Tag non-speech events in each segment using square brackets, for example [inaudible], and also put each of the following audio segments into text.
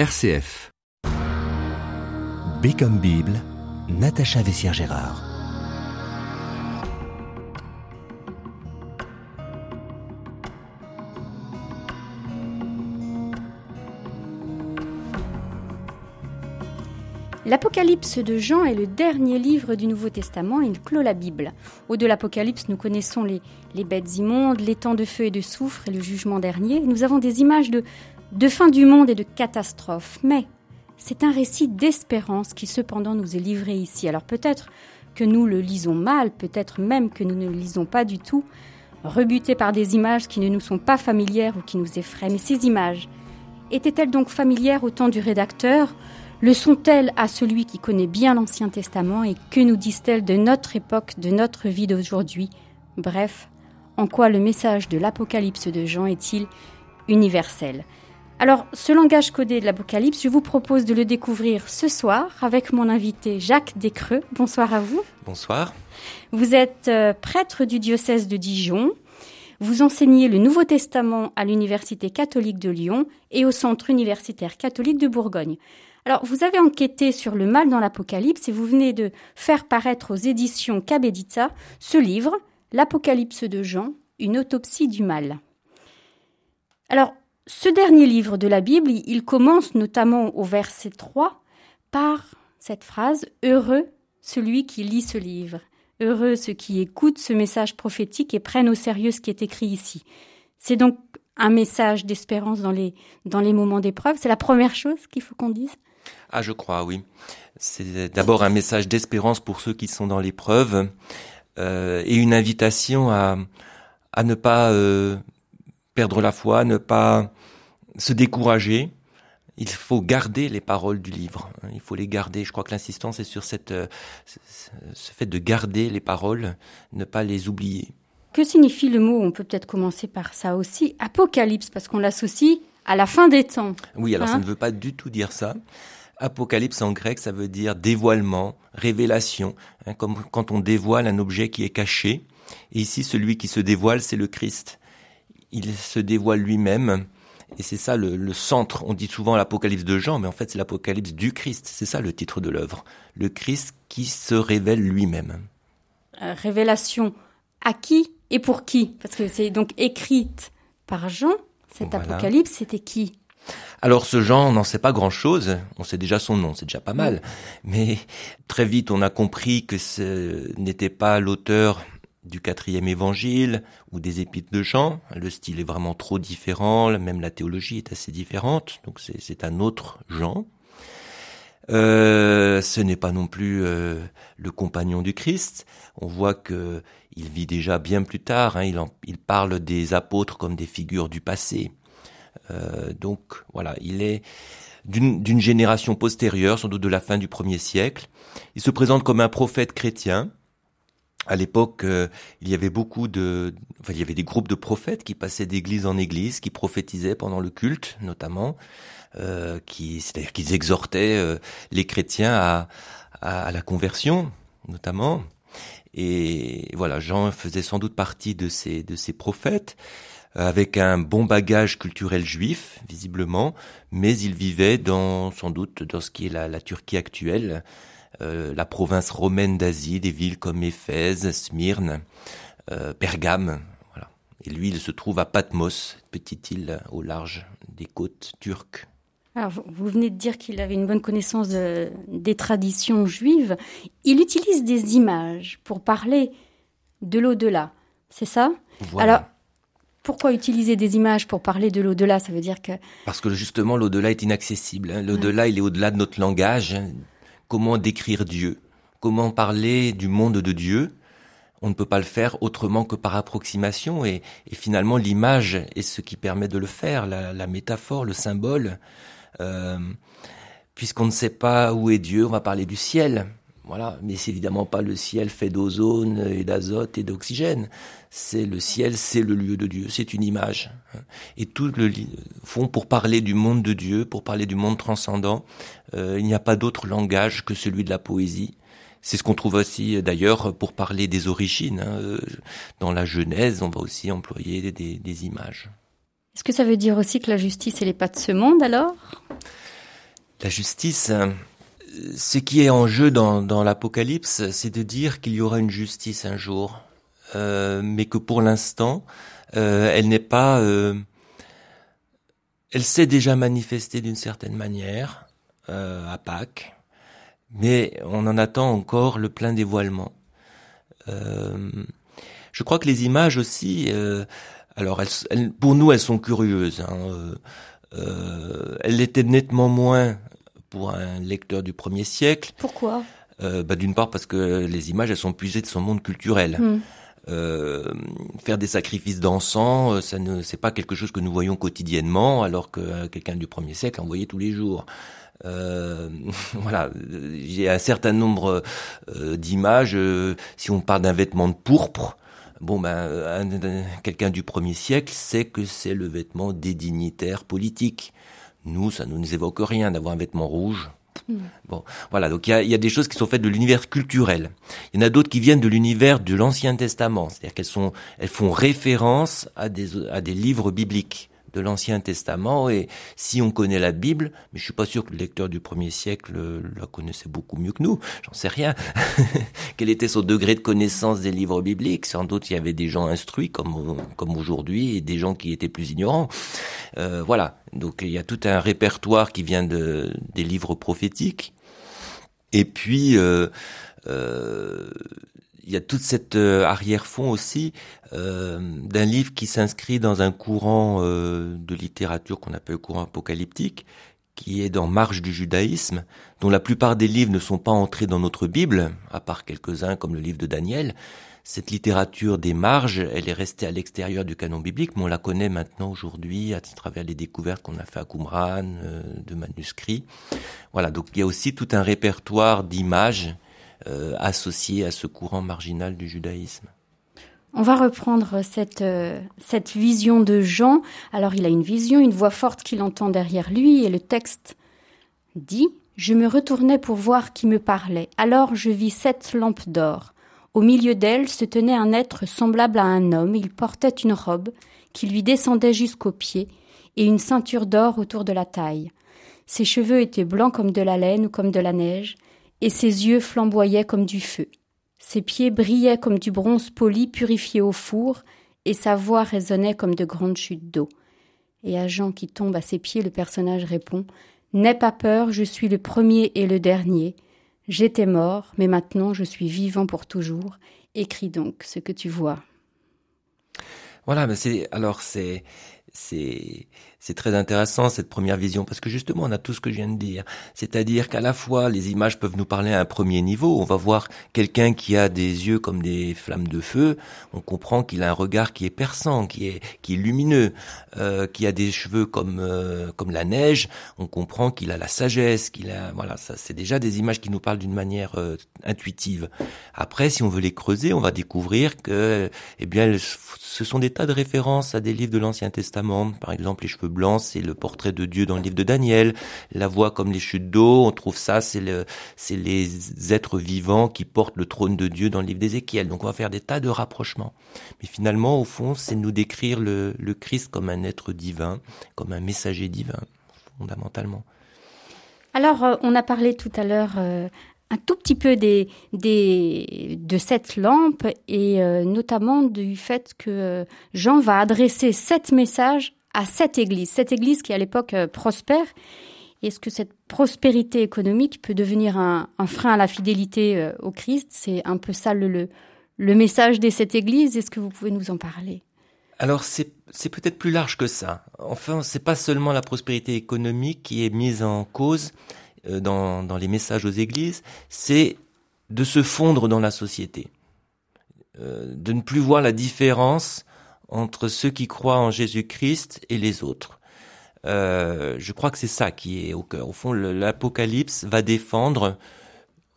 RCF. B comme Bible, Natacha Vessière-Gérard. L'Apocalypse de Jean est le dernier livre du Nouveau Testament et il clôt la Bible. Au de l'Apocalypse, nous connaissons les, les bêtes immondes, les temps de feu et de soufre et le jugement dernier. Nous avons des images de, de fin du monde et de catastrophe. Mais c'est un récit d'espérance qui cependant nous est livré ici. Alors peut-être que nous le lisons mal, peut-être même que nous ne le lisons pas du tout, rebutés par des images qui ne nous sont pas familières ou qui nous effraient. Mais ces images étaient-elles donc familières au temps du rédacteur? Le sont-elles à celui qui connaît bien l'Ancien Testament et que nous disent-elles de notre époque, de notre vie d'aujourd'hui? Bref, en quoi le message de l'Apocalypse de Jean est-il universel? Alors, ce langage codé de l'Apocalypse, je vous propose de le découvrir ce soir avec mon invité Jacques Descreux. Bonsoir à vous. Bonsoir. Vous êtes euh, prêtre du diocèse de Dijon. Vous enseignez le Nouveau Testament à l'Université catholique de Lyon et au Centre universitaire catholique de Bourgogne. Alors, vous avez enquêté sur le mal dans l'Apocalypse et vous venez de faire paraître aux éditions Cabedita ce livre, L'Apocalypse de Jean, une autopsie du mal. Alors, ce dernier livre de la Bible, il commence notamment au verset 3 par cette phrase Heureux celui qui lit ce livre. Heureux ceux qui écoutent ce message prophétique et prennent au sérieux ce qui est écrit ici. C'est donc un message d'espérance dans les, dans les moments d'épreuve. C'est la première chose qu'il faut qu'on dise? Ah, je crois, oui. C'est d'abord un message d'espérance pour ceux qui sont dans l'épreuve euh, et une invitation à, à ne pas euh, perdre la foi, ne pas se décourager. Il faut garder les paroles du livre. Hein. Il faut les garder. Je crois que l'insistance est sur cette, euh, ce fait de garder les paroles, ne pas les oublier. Que signifie le mot? On peut peut-être commencer par ça aussi. Apocalypse, parce qu'on l'associe à la fin des temps. Oui, alors ça hein ne veut pas du tout dire ça. Apocalypse en grec, ça veut dire dévoilement, révélation, hein, comme quand on dévoile un objet qui est caché. Et ici, celui qui se dévoile, c'est le Christ. Il se dévoile lui-même. Et c'est ça le, centre. On dit souvent l'Apocalypse de Jean, mais en fait c'est l'Apocalypse du Christ. C'est ça le titre de l'œuvre. Le Christ qui se révèle lui-même. Euh, révélation à qui et pour qui Parce que c'est donc écrite par Jean. Cet Apocalypse, c'était qui alors ce Jean, on n'en sait pas grand-chose. On sait déjà son nom, c'est déjà pas mal. Mais très vite, on a compris que ce n'était pas l'auteur du quatrième évangile ou des épîtres de Jean. Le style est vraiment trop différent, même la théologie est assez différente. Donc c'est un autre Jean. Euh, ce n'est pas non plus euh, le compagnon du Christ. On voit que il vit déjà bien plus tard. Hein. il, il parle des apôtres comme des figures du passé. Euh, donc voilà, il est d'une génération postérieure, sans doute de la fin du premier siècle. Il se présente comme un prophète chrétien. À l'époque, euh, il y avait beaucoup de, enfin, il y avait des groupes de prophètes qui passaient d'église en église, qui prophétisaient pendant le culte, notamment, euh, qui, c'est-à-dire qu'ils exhortaient euh, les chrétiens à, à, à, la conversion, notamment. Et voilà, Jean faisait sans doute partie de ces de ces prophètes. Euh, avec un bon bagage culturel juif, visiblement, mais il vivait dans, sans doute, dans ce qui est la, Turquie actuelle, la province romaine d'Asie, des villes comme Éphèse, Smyrne, euh, Pergame, voilà. Et lui, il se trouve à Patmos, petite île au large des côtes turques. Alors, vous venez de dire qu'il avait une bonne connaissance des traditions juives. Il utilise des images pour parler de l'au-delà, c'est ça? Voilà. Alors, pourquoi utiliser des images pour parler de l'au-delà? Ça veut dire que... Parce que justement, l'au-delà est inaccessible. Hein. L'au-delà, il est au-delà de notre langage. Comment décrire Dieu? Comment parler du monde de Dieu? On ne peut pas le faire autrement que par approximation. Et, finalement, l'image est ce qui permet de le faire, la, métaphore, le symbole. Euh, puisqu'on ne sait pas où est Dieu, on va parler du ciel. Voilà, mais c'est évidemment pas le ciel fait d'ozone et d'azote et d'oxygène. C'est le ciel, c'est le lieu de Dieu, c'est une image. Et tout le fond pour parler du monde de Dieu, pour parler du monde transcendant, euh, il n'y a pas d'autre langage que celui de la poésie. C'est ce qu'on trouve aussi d'ailleurs pour parler des origines. Hein. Dans la Genèse, on va aussi employer des, des images. Est-ce que ça veut dire aussi que la justice, elle n'est pas de ce monde alors? La justice, ce qui est en jeu dans, l'Apocalypse, c'est de dire qu'il y aura une justice un jour, euh, mais que pour l'instant, euh, elle n'est pas... Euh, elle s'est déjà manifestée d'une certaine manière à Pâques, mais on en attend encore le plein dévoilement. je crois que les images aussi, alors elles, pour nous, elles sont curieuses. Hein, elles l'étaient nettement moins pour un lecteur du premier siècle. Pourquoi? Euh, bah, D'une part parce que les images, elles sont puisées de son monde culturel. Hmm. Euh, faire des sacrifices d'encens, euh, ça ne, c'est pas quelque chose que nous voyons quotidiennement, alors que euh, quelqu'un du premier siècle en voyait tous les jours. Euh, [laughs] voilà, j'ai un certain nombre d'images. si on parle d'un vêtement de pourpre, bon ben, quelqu'un du premier siècle sait que c'est le vêtement des dignitaires politiques. Nous, ça ne nous évoque rien d'avoir un vêtement rouge. Hmm. Bon, voilà. Donc il y a, des choses qui sont faites de l'univers culturel. Il y en a d'autres qui viennent de l'univers de l'Ancien Testament, c'est-à-dire qu'elles sont, elles font référence à des à des livres bibliques de l'Ancien Testament. Et si on connaît la Bible, mais je suis pas sûr que le lecteur du premier siècle la connaissait beaucoup mieux que nous, j'en sais rien. [laughs] Quel était son degré de connaissance des livres bibliques? Sans doute il y avait des gens instruits comme comme aujourd'hui et des gens qui étaient plus ignorants. Euh, voilà. Donc il y a tout un répertoire qui vient de des livres prophétiques. Et puis euh, euh, il y a toute cette euh, arrière-fond aussi euh, d'un livre qui s'inscrit dans un courant euh, de littérature qu'on appelle le courant apocalyptique, qui est dans Marche du judaïsme, dont la plupart des livres ne sont pas entrés dans notre Bible, à part quelques-uns comme le livre de Daniel. Cette littérature des marges, elle est restée à l'extérieur du canon biblique, mais on la connaît maintenant aujourd'hui à travers les découvertes qu'on a fait à Qumran, de manuscrits. Voilà, donc il y a aussi tout un répertoire d'images euh, associé à ce courant marginal du judaïsme. On va reprendre cette, euh, cette vision de Jean. Alors il a une vision, une voix forte qu'il entend derrière lui, et le texte dit Je me retournai pour voir qui me parlait. Alors je vis sept lampes d'or. Au milieu d'elles se tenait un être semblable à un homme. Il portait une robe qui lui descendait jusqu'aux pieds et une ceinture d'or autour de la taille. Ses cheveux étaient blancs comme de la laine ou comme de la neige, et ses yeux flamboyaient comme du feu. Ses pieds brillaient comme du bronze poli purifié au four, et sa voix résonnait comme de grandes chutes d'eau. Et à Jean qui tombe à ses pieds, le personnage répond N'aie pas peur, je suis le premier et le dernier. J'étais mort, mais maintenant je suis vivant pour toujours. Écris donc ce que tu vois. Voilà, mais c'est alors c'est c'est c'est très intéressant cette première vision parce que justement on a tout ce que je viens de dire, c'est-à-dire qu'à la fois les images peuvent nous parler à un premier niveau, on va voir quelqu'un qui a des yeux comme des flammes de feu, on comprend qu'il a un regard qui est perçant, qui est lumineux, euh, qui a des cheveux comme euh, la neige, on comprend qu'il a la sagesse, qu'il a voilà ça c'est déjà des images qui nous parlent d'une manière euh, intuitive. Après si on veut les creuser, on va découvrir que eh bien ce sont des tas de références à des livres de l'Ancien Testament, par exemple les cheveux blanc, c'est le portrait de Dieu dans le livre de Daniel. La voix comme les chutes d'eau, on trouve ça, c'est le, c'est les êtres vivants qui portent le trône de Dieu dans le livre d'Ézéchiel. Donc on va faire des tas de rapprochements. Mais finalement, au fond, c'est nous décrire le, Christ comme un être divin, comme un messager divin, fondamentalement. Alors, euh, on a parlé tout à l'heure euh, un tout petit peu de cette lampe et euh, notamment du fait que Jean va adresser sept messages à cette Église, cette Église qui à l'époque euh, prospère. Est-ce que cette prospérité économique peut devenir un, frein à la fidélité euh, au Christ? C'est un peu ça le, message de cette Église. Est-ce que vous pouvez nous en parler? Alors c'est peut-être plus large que ça. Enfin, c'est pas seulement la prospérité économique qui est mise en cause euh, dans les messages aux églises, c'est de se fondre dans la société, de ne plus voir la différence entre ceux qui croient en Jésus-Christ et les autres. Euh, je crois que c'est ça qui est au cœur. Au fond, l'Apocalypse va défendre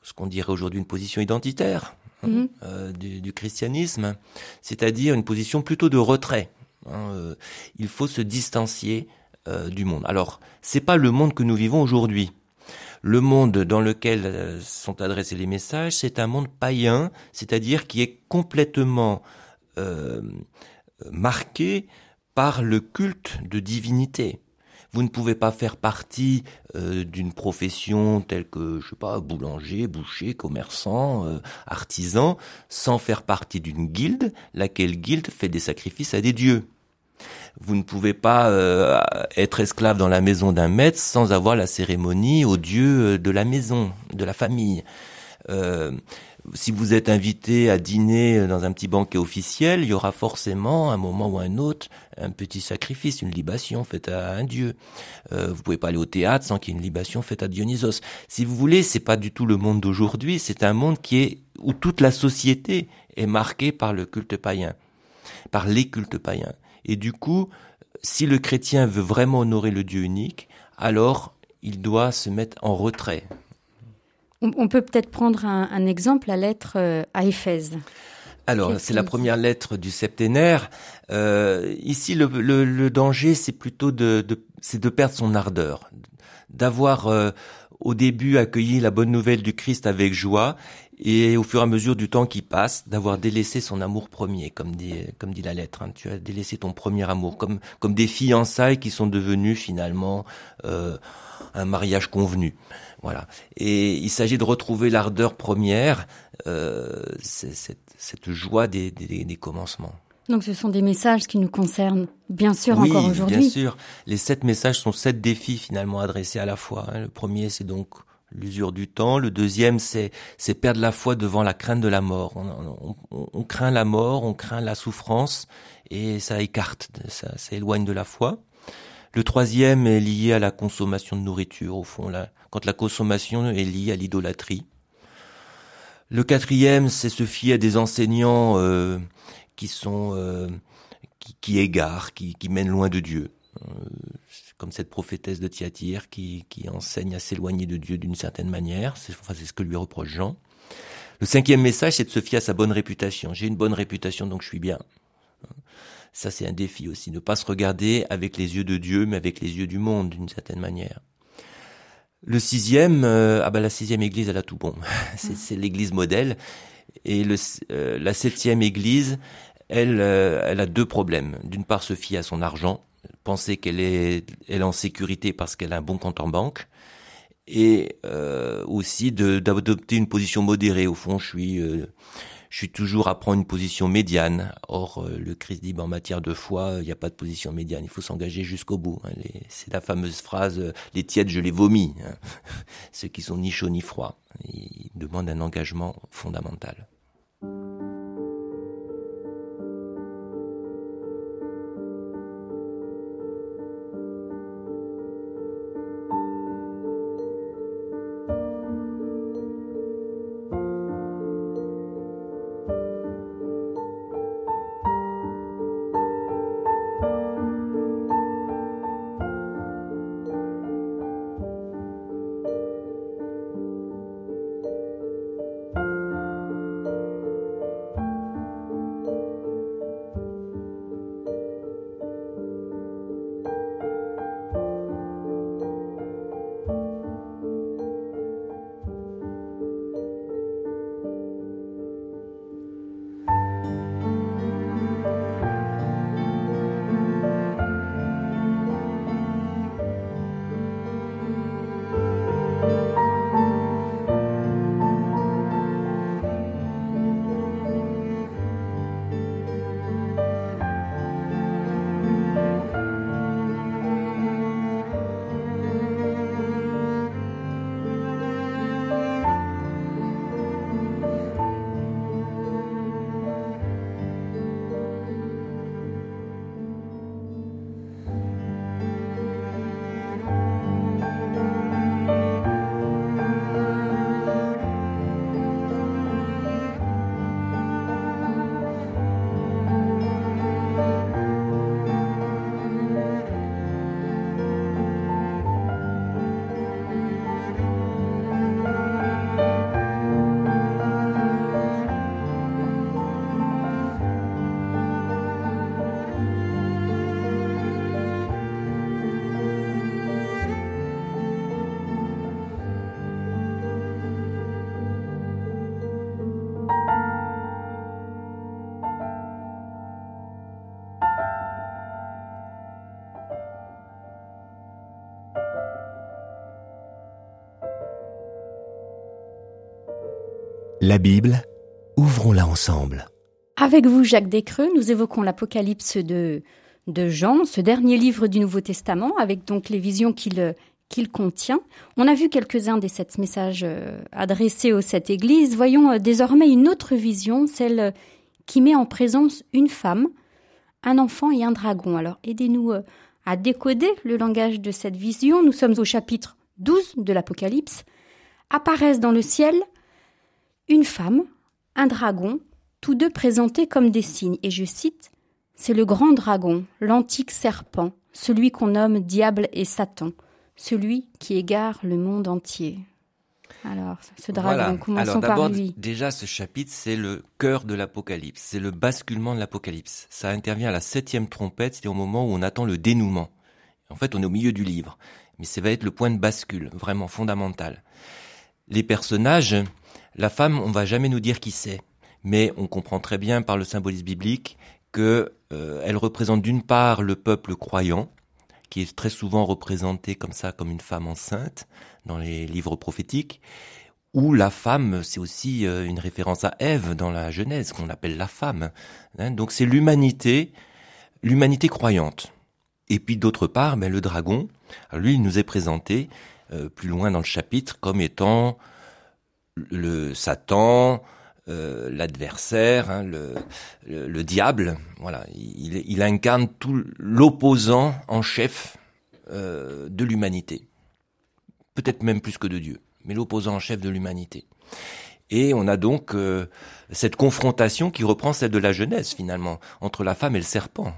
ce qu'on dirait aujourd'hui une position identitaire hein, mhm. euh, du, christianisme, c'est-à-dire une position plutôt de retrait. Hein, euh, il faut se distancier du monde. Alors, c'est pas le monde que nous vivons aujourd'hui. Le monde dans lequel sont adressés les messages, c'est un monde païen, c'est-à-dire qui est complètement marqué par le culte de divinité. Vous ne pouvez pas faire partie euh, d'une profession telle que, je sais pas, boulanger, boucher, commerçant, euh, artisan, sans faire partie d'une guilde, laquelle guilde fait des sacrifices à des dieux. Vous ne pouvez pas euh, être esclave dans la maison d'un maître sans avoir la cérémonie aux dieux de la maison, de la famille. Euh, si vous êtes invité à dîner dans un petit banquet officiel, il y aura forcément, un moment ou un autre, un petit sacrifice, une libation faite à un dieu. Euh, vous pouvez pas aller au théâtre sans qu'il y ait une libation faite à Dionysos. Si vous voulez, c'est pas du tout le monde d'aujourd'hui. C'est un monde qui est où toute la société est marquée par le culte païen, par les cultes païens. Et du coup, si le chrétien veut vraiment honorer le Dieu unique, alors il doit se mettre en retrait. On, peut peut-être prendre un, exemple, la lettre euh, à Éphèse. Alors, c'est la première lettre du septénaire. Euh, ici, le, danger, c'est plutôt de, c'est de perdre son ardeur, d'avoir euh, au début accueilli la bonne nouvelle du Christ avec joie, et au fur et à mesure du temps qui passe, d'avoir délaissé son amour premier, comme dit, comme dit la lettre. Hein. Tu as délaissé ton premier amour, comme, comme des fiançailles qui sont devenues finalement euh, un mariage convenu. Voilà. Et il s'agit de retrouver l'ardeur première, euh, cette, cette, joie des, des, des, commencements. Donc ce sont des messages qui nous concernent, bien sûr, encore aujourd'hui. Bien sûr. Les sept messages sont sept défis finalement adressés à la fois. Hein. Le premier, c'est donc l'usure du temps. Le deuxième, c'est c'est perdre la foi devant la crainte de la mort. On, on, on, craint la mort, on craint la souffrance, et ça écarte, ça, ça éloigne de la foi. Le troisième est lié à la consommation de nourriture, au fond, là, quand la consommation est liée à l'idolâtrie. Le quatrième, c'est se fier à des enseignants euh, qui sont euh, qui, qui, égarent, qui, qui, mènent loin de Dieu. Euh, comme cette prophétesse de Thyatire qui, qui enseigne à s'éloigner de Dieu d'une certaine manière. C'est enfin, ce que lui reproche Jean. Le cinquième message, c'est de se fier à sa bonne réputation. J'ai une bonne réputation, donc je suis bien. Ça, c'est un défi aussi. Ne pas se regarder avec les yeux de Dieu, mais avec les yeux du monde, d'une certaine manière. Le sixième, euh, ah ben la sixième église, elle a tout bon. [laughs] c'est l'église modèle. Et le, euh, la septième église, elle, euh, elle a deux problèmes. D'une part, se fier à son argent, penser qu'elle est, elle est en sécurité parce qu'elle a un bon compte en banque, et aussi d'adopter une position modérée. Au fond, je suis je suis toujours à prendre une position médiane. Or, euh, le Christ dit, ben, en matière de foi, il n'y a pas de position médiane. Il faut s'engager jusqu'au bout. Hein. C'est la fameuse phrase euh, "les tièdes, je les vomis". Hein. [laughs] Ceux qui sont ni chauds ni froids. Ils demandent un engagement fondamental. La Bible, ouvrons-la ensemble. Avec vous, Jacques Descreux, nous évoquons l'Apocalypse de, de Jean, ce dernier livre du Nouveau Testament, avec donc les visions qu'il qu'il contient. On a vu quelques-uns des sept messages euh, adressés aux sept églises. Voyons euh, désormais une autre vision, celle euh, qui met en présence une femme, un enfant et un dragon. Alors aidez-nous à décoder le langage de cette vision. Nous sommes au chapitre 12 de l'Apocalypse. Apparaissent dans le ciel une femme, un dragon, tous deux présentés comme des signes. Et je cite, C'est le grand dragon, l'antique serpent, celui qu'on nomme diable et Satan, celui qui égare le monde entier. Alors, ce dragon, commençons par lui. Déjà, ce chapitre, c'est le cœur de l'Apocalypse, c'est le basculement de l'Apocalypse. Ça intervient à la septième trompette, c'est au moment où on attend le dénouement. En fait, on est au milieu du livre, mais ça va être le point de bascule, vraiment fondamental. Les personnages, la femme, on va jamais nous dire qui c'est, mais on comprend très bien par le symbolisme biblique que euh, elle représente d'une part le peuple croyant, qui est très souvent représenté comme ça, comme une femme enceinte dans les livres prophétiques, ou la femme, c'est aussi euh, une référence à Ève dans la Genèse, qu'on appelle la femme. Hein. donc c'est l'humanité, l'humanité croyante. Et puis d'autre part, ben, le dragon, lui, il nous est présenté euh, plus loin dans le chapitre comme étant le Satan, euh, l'adversaire, hein, le, le, diable. Voilà, il, incarne tout l'opposant en chef euh, de l'humanité. Peut-être même plus que de Dieu, mais l'opposant en chef de l'humanité. Et on a donc euh, cette confrontation qui reprend celle de la Genèse finalement entre la femme et le serpent.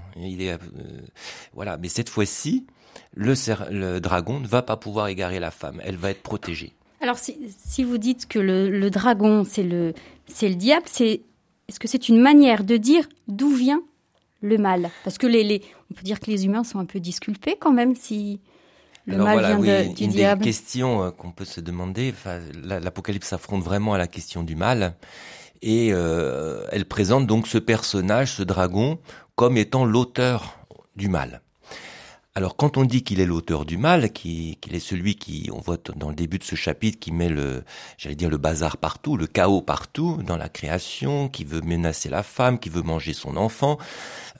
Voilà, mais cette fois-ci, le, le dragon ne va pas pouvoir égarer la femme. Elle va être protégée. Alors, si, vous dites que le, dragon, c'est le, c'est le diable, c'est, est-ce que c'est une manière de dire d'où vient le mal? Parce que les, on peut dire que les humains sont un peu disculpés quand même si le mal vient de, du une diable. Une question euh, qu'on peut se demander, l'Apocalypse s'affronte vraiment à la question du mal, et euh, elle présente donc ce personnage, ce dragon, comme étant l'auteur du mal. Alors quand on dit qu'il est l'auteur du mal, qu'il est celui qui, on voit dans le début de ce chapitre, qui met le, j'allais dire le bazar partout, le chaos partout dans la création, qui veut menacer la femme, qui veut manger son enfant,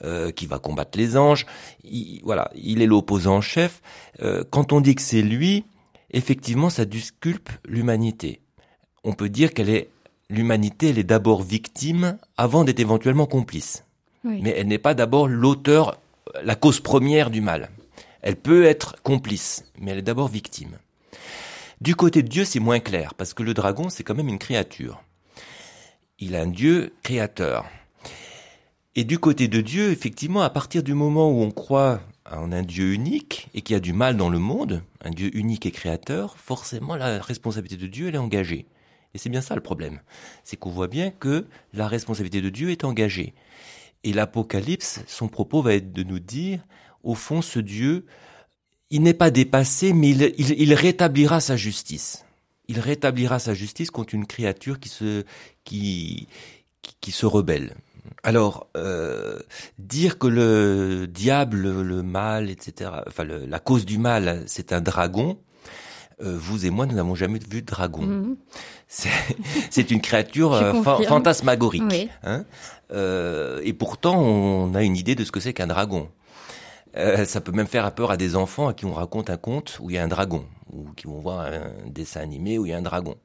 euh, qui va combattre les anges, voilà, il est l'opposant en chef. Euh, quand on dit que c'est lui, effectivement, ça disculpe l'humanité. On peut dire qu'elle est l'humanité, elle est d'abord victime avant d'être éventuellement complice. Mais elle n'est pas d'abord l'auteur, la cause première du mal. Elle peut être complice, mais elle est d'abord victime. Du côté de Dieu, c'est moins clair, parce que le dragon, c'est quand même une créature. Il a un Dieu créateur. Et du côté de Dieu, effectivement, à partir du moment où on croit en un Dieu unique et qu'il y a du mal dans le monde, un Dieu unique et créateur, forcément la responsabilité de Dieu, elle est engagée. Et c'est bien ça le problème. C'est qu'on voit bien que la responsabilité de Dieu est engagée. Et l'Apocalypse, son propos va être de nous dire, au fond, ce Dieu, il n'est pas dépassé, mais il, rétablira sa justice. Il rétablira sa justice contre une créature qui se, qui, qui, se rebelle. Alors, euh, dire que le diable, le mal, etc., enfin la cause du mal, c'est un dragon, euh, vous et moi, nous n'avons jamais vu de dragon. Mhm. C'est [laughs] une créature euh, fantasmagorique. Hein et pourtant, on a une idée de ce que c'est qu'un dragon. Euh, ça peut même faire peur à des enfants à qui on raconte un conte où il y a un dragon, ou qui vont voir un dessin animé où il y a un dragon.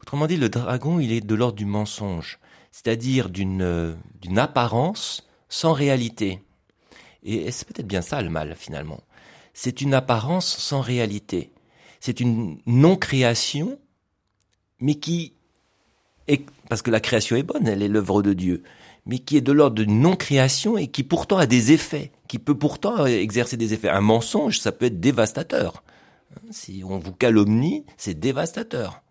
Autrement dit, le dragon, il est de l'ordre du mensonge, c'est-à-dire d'une euh, d'une apparence sans réalité. Et c'est peut-être bien ça le mal finalement. C'est une apparence sans réalité. C'est une non-création, mais qui est parce que la création est bonne, elle est l'œuvre de Dieu, mais qui est de l'ordre de non-création et qui pourtant a des effets qui peut pourtant exercer des effets. Un mensonge, ça peut être dévastateur. Si on vous calomnie, c'est dévastateur.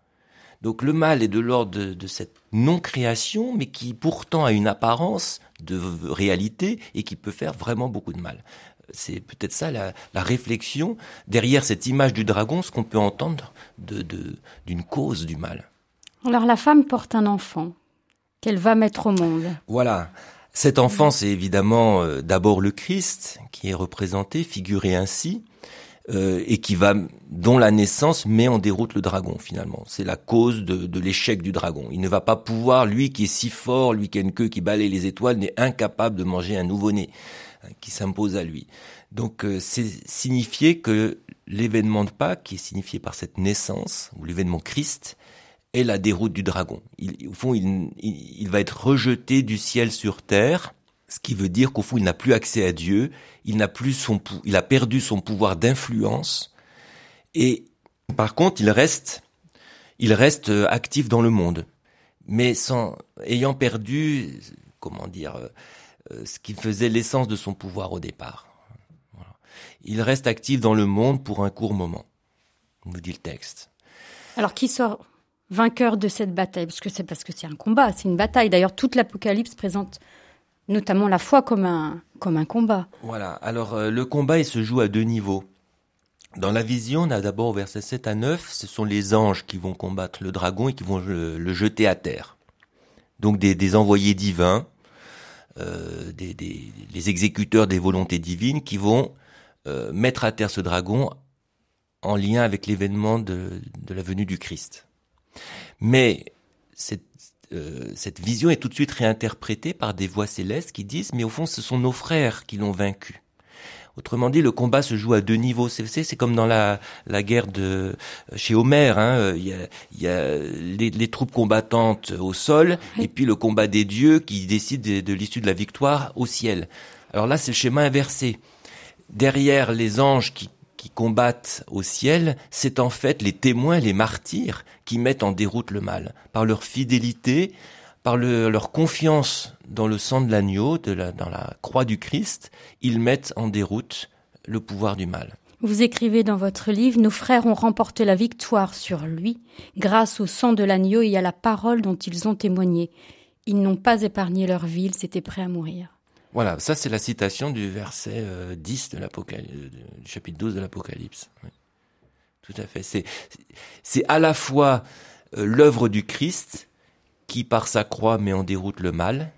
Donc le mal est de l'ordre de, cette non-création, mais qui pourtant a une apparence de réalité et qui peut faire vraiment beaucoup de mal. C'est peut-être ça la, réflexion derrière cette image du dragon, ce qu'on peut entendre d'une de, d'une cause du mal. Alors la femme porte un enfant qu'elle va mettre au monde. Voilà. Cet enfant, c'est évidemment euh, d'abord le Christ qui est représenté, figuré ainsi. euh, et qui va, dont la naissance met en déroute le dragon finalement. C'est la cause de, de l'échec du dragon. Il ne va pas pouvoir, lui qui est si fort, lui qui a une queue qui balaye les étoiles, n'est incapable de manger un nouveau-né hein, qui s'impose à lui. Donc euh, c'est signifier que l'événement de Pâques, qui est signifié par cette naissance, ou l'événement Christ, est la déroute du dragon. Au fond, il, va être rejeté du ciel sur terre, ce qui veut dire qu'au fond, il n'a plus accès à Dieu, il n'a plus son, il a perdu son pouvoir d'influence, et par contre, il reste, il reste euh, actif dans le monde, mais sans, ayant perdu, comment dire, euh, ce qui faisait l'essence de son pouvoir au départ. Il reste actif dans le monde pour un court moment, nous dit le texte. Alors qui sort vainqueur de cette bataille Parce que c'est parce que c'est un combat, c'est une bataille. D'ailleurs, toute l'Apocalypse présente notamment la foi comme un, combat. Voilà, alors euh, le combat il se joue à deux niveaux. Dans la vision, on a d'abord verset 7 à 9, ce sont les anges qui vont combattre le dragon et qui vont le, jeter à terre. Donc des, envoyés divins, euh, des, les exécuteurs des volontés divines qui vont euh, mettre à terre ce dragon en lien avec l'événement de, la venue du Christ. Mais cette, euh, cette vision est tout de suite réinterprétée par des voix célestes qui disent mais au fond ce sont nos frères qui l'ont vaincu. Autrement dit, le combat se joue à deux niveaux. C'est comme dans la, la guerre de chez Homère. Hein. Il y a, il y a les, les, troupes combattantes au sol et puis le combat des dieux qui décide de, de l'issue de la victoire au ciel. Alors là, c'est le schéma inversé derrière les anges qui, combattent au ciel, c'est en fait les témoins, les martyrs qui mettent en déroute le mal. Par leur fidélité, par leur confiance dans le sang de l'agneau, dans la croix du Christ, ils mettent en déroute le pouvoir du mal. Vous écrivez dans votre livre, Nos frères ont remporté la victoire sur lui grâce au sang de l'agneau et à la parole dont ils ont témoigné. Ils n'ont pas épargné leur vie, ils étaient prêts à mourir. Voilà, ça c'est la citation du verset 10 euh, de l'Apocalypse, euh, du chapitre 12 de l'Apocalypse. Tout à fait. C'est, c'est à la fois euh, l'œuvre du Christ qui par sa croix met en déroute le mal,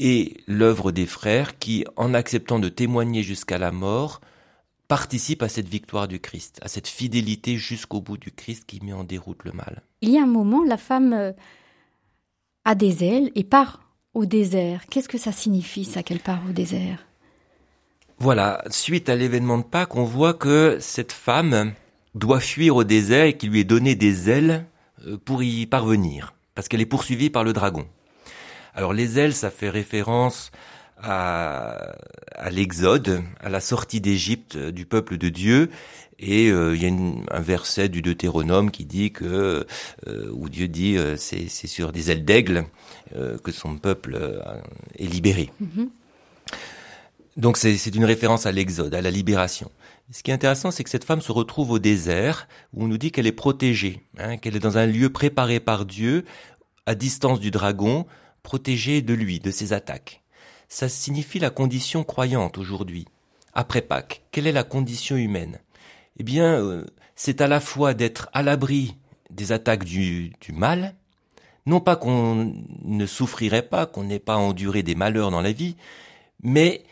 et l'œuvre des frères qui, en acceptant de témoigner jusqu'à la mort, participe à cette victoire du Christ, à cette fidélité jusqu'au bout du Christ qui met en déroute le mal. Il y a un moment, la femme a des ailes et part au désert. Qu'est-ce que ça signifie, ça, qu'elle part au désert? Voilà, suite à l'événement de Pâques, on voit que cette femme doit fuir au désert et qu'il lui est donné des ailes euh, pour y parvenir, parce qu'elle est poursuivie par le dragon. Alors les ailes, ça fait référence à, l'Exode, à la sortie d'Égypte euh, du peuple de Dieu. Et euh, il y a un verset du Deutéronome qui dit que, où Dieu dit, c'est sur des ailes d'aigle euh, que son peuple euh, est libéré. Mhm. Donc c'est une référence à l'exode, à la libération. Ce qui est intéressant, c'est que cette femme se retrouve au désert, où on nous dit qu'elle est protégée, hein, qu'elle est dans un lieu préparé par Dieu, à distance du dragon, protégée de lui, de ses attaques. Ça signifie la condition croyante aujourd'hui. Après Pâques, quelle est la condition humaine? Eh bien, euh, c'est à la fois d'être à l'abri des attaques du, du mal, non pas qu'on ne souffrirait pas, qu'on n'ait pas enduré des malheurs dans la vie, mais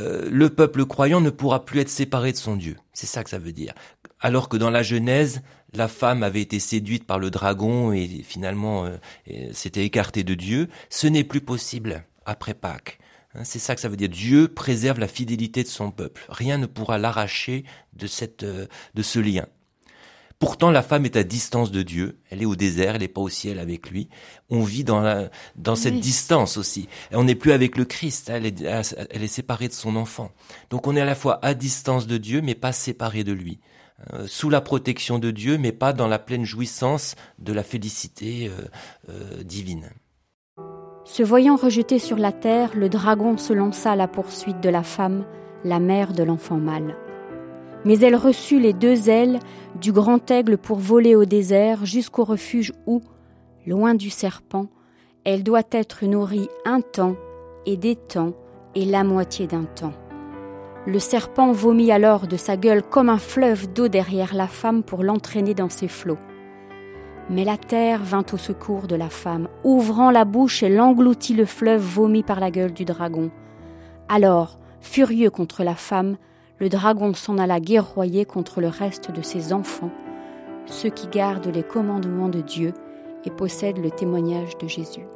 euh, le peuple croyant ne pourra plus être séparé de son Dieu. C'est ça que ça veut dire. Alors que dans la Genèse, la femme avait été séduite par le dragon et finalement euh, s'était écartée de Dieu, ce n'est plus possible après Pâques. Hein, c'est ça que ça veut dire. Dieu préserve la fidélité de son peuple. Rien ne pourra l'arracher de cette, euh, de ce lien. Pourtant, la femme est à distance de Dieu. Elle est au désert, elle n'est pas au ciel avec lui. On vit dans, la, dans cette distance aussi. On n'est plus avec le Christ. Elle est, elle est séparée de son enfant. Donc on est à la fois à distance de Dieu, mais pas séparé de lui. Euh, sous la protection de Dieu, mais pas dans la pleine jouissance de la félicité euh, euh, divine. Se voyant rejeté sur la terre, le dragon se lança à la poursuite de la femme, la mère de l'enfant mâle mais elle reçut les deux ailes du grand aigle pour voler au désert jusqu'au refuge où, loin du serpent, elle doit être nourrie un temps et des temps et la moitié d'un temps. Le serpent vomit alors de sa gueule comme un fleuve d'eau derrière la femme pour l'entraîner dans ses flots. Mais la terre vint au secours de la femme, ouvrant la bouche et l'engloutit le fleuve vomi par la gueule du dragon. Alors, furieux contre la femme, le dragon s'en alla guerroyer contre le reste de ses enfants, ceux qui gardent les commandements de Dieu et possèdent le témoignage de Jésus.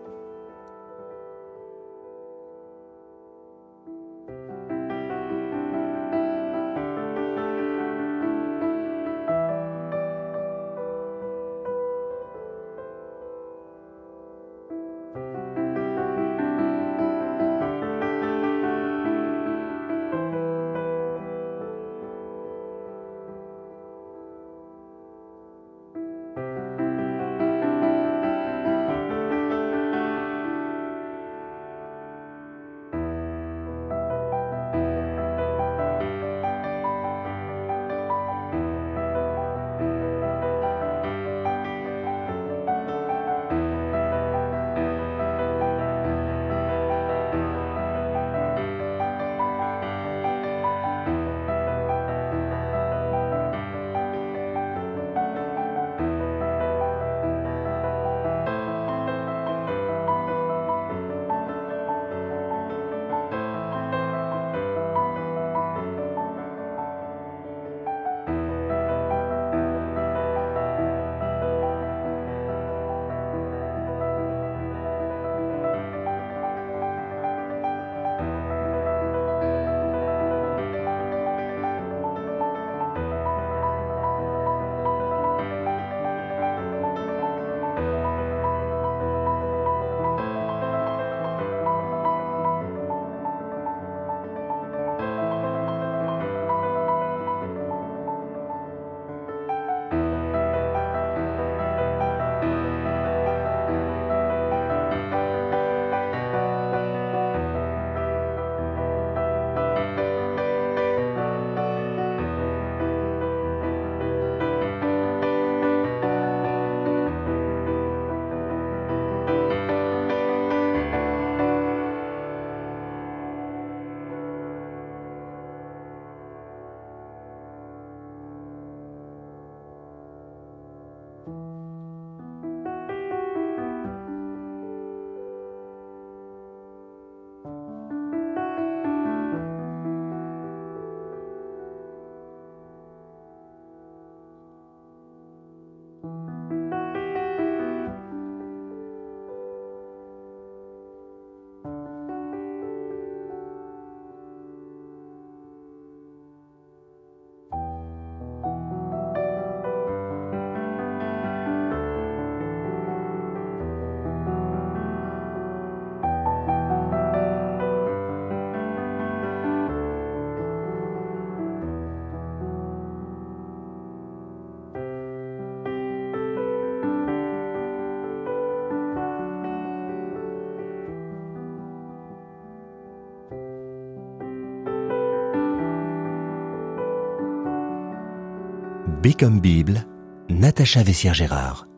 B comme Bible, Natacha Vessière-Gérard.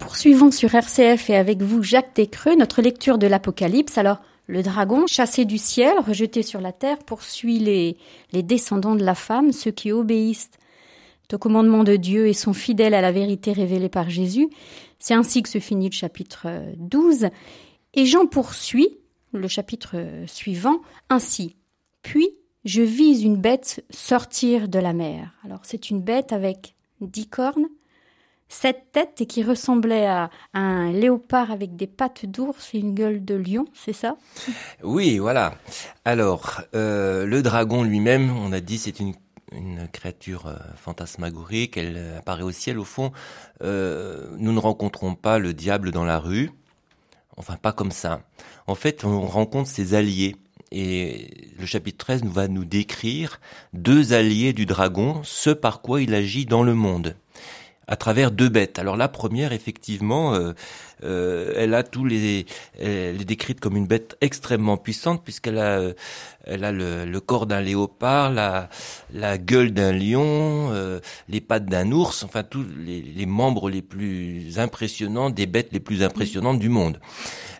Poursuivons sur RCF et avec vous Jacques Descreux, notre lecture de l'Apocalypse. Alors, le dragon, chassé du ciel, rejeté sur la terre, poursuit les, les descendants de la femme, ceux qui obéissent au commandement de Dieu et sont fidèles à la vérité révélée par Jésus. C'est ainsi que se finit le chapitre 12. Et Jean poursuit le chapitre suivant ainsi. Puis je vis une bête sortir de la mer. Alors c'est une bête avec dix cornes, sept têtes et qui ressemblait à un léopard avec des pattes d'ours et une gueule de lion, c'est ça? Oui, voilà. Alors, euh, le dragon lui-même, on a dit, c'est une, créature euh, fantasmagorique, elle apparaît au ciel au fond. Euh, nous ne rencontrons pas le diable dans la rue, enfin pas comme ça. En fait, on rencontre ses alliés et le chapitre 13 nous va nous décrire deux alliés du dragon, ce par quoi il agit dans le monde à travers deux bêtes. Alors la première, effectivement, euh, euh, elle a tous les, elle est décrite comme une bête extrêmement puissante puisqu'elle a, euh, elle a le, corps d'un léopard, la, la gueule d'un lion, les pattes d'un ours, enfin tous les, les, membres les plus impressionnants des bêtes les plus impressionnantes du monde.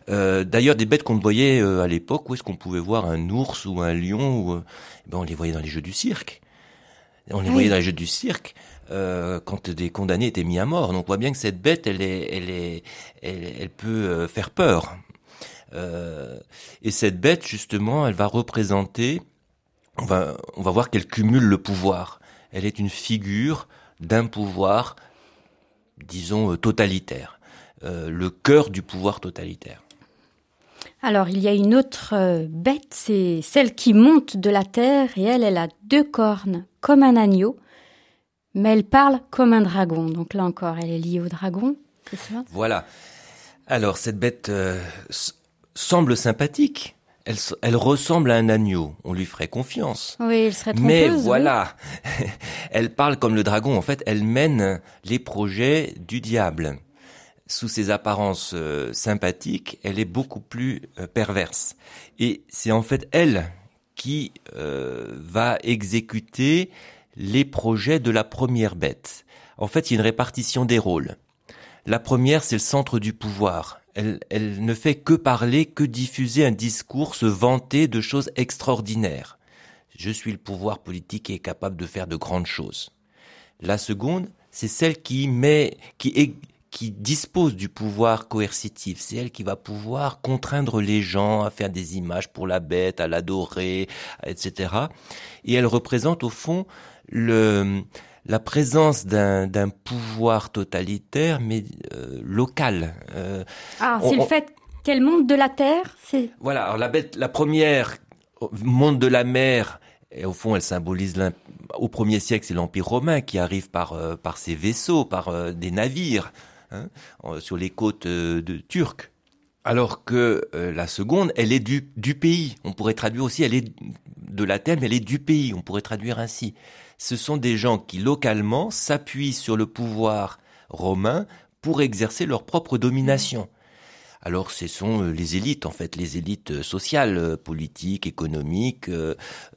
Euh, d'ailleurs, des bêtes qu'on voyait euh, à l'époque, où est-ce qu'on pouvait voir un ours ou un lion ou, euh, ben, On les voyait dans les jeux du cirque. On les voyait dans les jeux du cirque. Quand des condamnés étaient mis à mort. Donc on voit bien que cette bête, elle est, elle est, elle, peut faire peur. et cette bête, justement, elle va représenter on va, on va voir qu'elle cumule le pouvoir. Elle est une figure d'un pouvoir, disons, totalitaire. le cœur du pouvoir totalitaire. Alors, il y a une autre euh, bête, c'est celle qui monte de la terre et elle, elle a deux cornes comme un agneau, mais elle parle comme un dragon. Donc là encore, elle est liée au dragon, c'est ça? Voilà. Alors, cette bête euh, semble sympathique. Elle, ressemble à un agneau. On lui ferait confiance. Oui, elle serait trompeuse. Mais voilà, [laughs] elle parle comme le dragon. En fait, elle mène les projets du diable sous ses apparences euh, sympathiques, elle est beaucoup plus euh, perverse. Et c'est en fait elle qui va exécuter les projets de la première bête. En fait, il y a une répartition des rôles. La première, c'est le centre du pouvoir. Elle, elle ne fait que parler, que diffuser un discours, se vanter de choses extraordinaires. Je suis le pouvoir politique et est capable de faire de grandes choses. La seconde, c'est celle qui met, qui, qui dispose du pouvoir coercitif. C'est elle qui va pouvoir contraindre les gens à faire des images pour la bête, à l'adorer, etc. Et elle représente au fond le, la présence d'un pouvoir totalitaire, mais euh, local. Euh, ah, c'est le fait qu'elle monte de la terre c'est Voilà, alors la bête, la première monte de la mer, et au fond, elle symbolise au premier siècle, c'est l'Empire romain qui arrive par euh, par ses vaisseaux, par des navires hein, sur les côtes euh, de turques. Alors que euh, la seconde, elle est du, du pays. On pourrait traduire aussi, elle est de la terre, mais elle est du pays. On pourrait traduire ainsi. Ce sont des gens qui localement s'appuient sur le pouvoir romain pour exercer leur propre domination. Alors ce sont euh, les élites, en fait, les élites sociales, politiques, économiques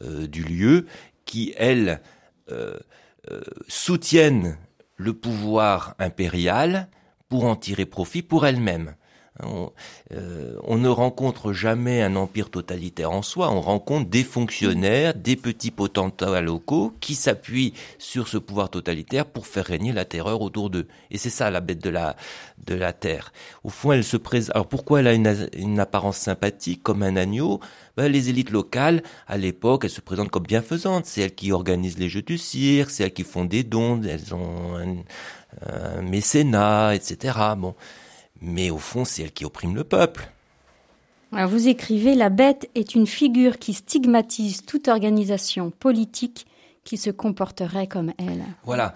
du lieu, qui, elles, soutiennent le pouvoir impérial pour en tirer profit pour elle-même. Euh, on, ne rencontre jamais un empire totalitaire en soi, on rencontre des fonctionnaires, des petits potentats locaux qui s'appuient sur ce pouvoir totalitaire pour faire régner la terreur autour d'eux. Et c'est ça la bête de la, de la terre. Au fond, elle se présente. Alors pourquoi elle a une, apparence sympathique comme un agneau? Ben, Les élites locales, à l'époque, elles se présentent comme bienfaisantes. C'est elles qui organisent les jeux du cirque, c'est elles qui font des dons, elles ont un, un mécénat, etc. Bon mais au fond, c'est elle qui opprime le peuple. vous écrivez La bête est une figure qui stigmatise toute organisation politique qui se comporterait comme elle. Voilà.